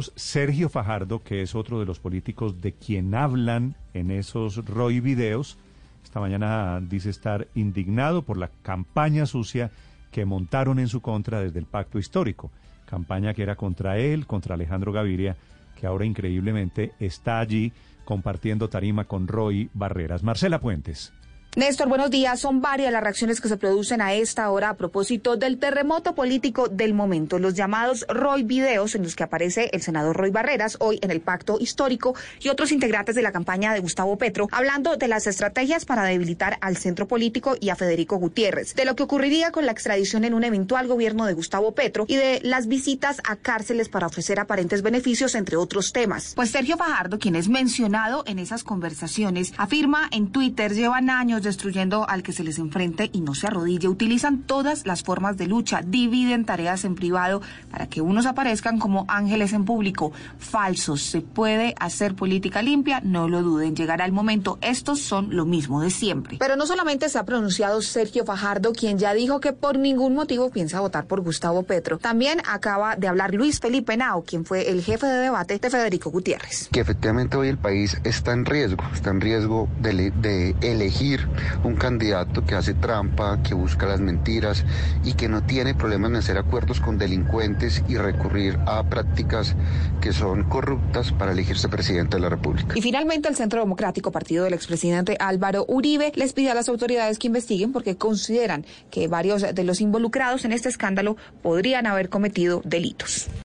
Sergio Fajardo, que es otro de los políticos de quien hablan en esos Roy videos, esta mañana dice estar indignado por la campaña sucia que montaron en su contra desde el pacto histórico. Campaña que era contra él, contra Alejandro Gaviria, que ahora increíblemente está allí compartiendo tarima con Roy Barreras. Marcela Puentes. Néstor, buenos días. Son varias las reacciones que se producen a esta hora a propósito del terremoto político del momento, los llamados Roy videos en los que aparece el senador Roy Barreras hoy en el pacto histórico y otros integrantes de la campaña de Gustavo Petro hablando de las estrategias para debilitar al centro político y a Federico Gutiérrez, de lo que ocurriría con la extradición en un eventual gobierno de Gustavo Petro y de las visitas a cárceles para ofrecer aparentes beneficios, entre otros temas. Pues Sergio Fajardo, quien es mencionado en esas conversaciones, afirma en Twitter llevan años destruyendo al que se les enfrente y no se arrodille. Utilizan todas las formas de lucha, dividen tareas en privado para que unos aparezcan como ángeles en público. Falsos. Se puede hacer política limpia, no lo duden. Llegará el momento. Estos son lo mismo de siempre. Pero no solamente se ha pronunciado Sergio Fajardo, quien ya dijo que por ningún motivo piensa votar por Gustavo Petro. También acaba de hablar Luis Felipe Nao, quien fue el jefe de debate de Federico Gutiérrez. Que efectivamente hoy el país está en riesgo, está en riesgo de, de elegir un candidato que hace trampa, que busca las mentiras y que no tiene problemas en hacer acuerdos con delincuentes y recurrir a prácticas que son corruptas para elegirse presidente de la República. Y finalmente el Centro Democrático, partido del expresidente Álvaro Uribe, les pide a las autoridades que investiguen porque consideran que varios de los involucrados en este escándalo podrían haber cometido delitos.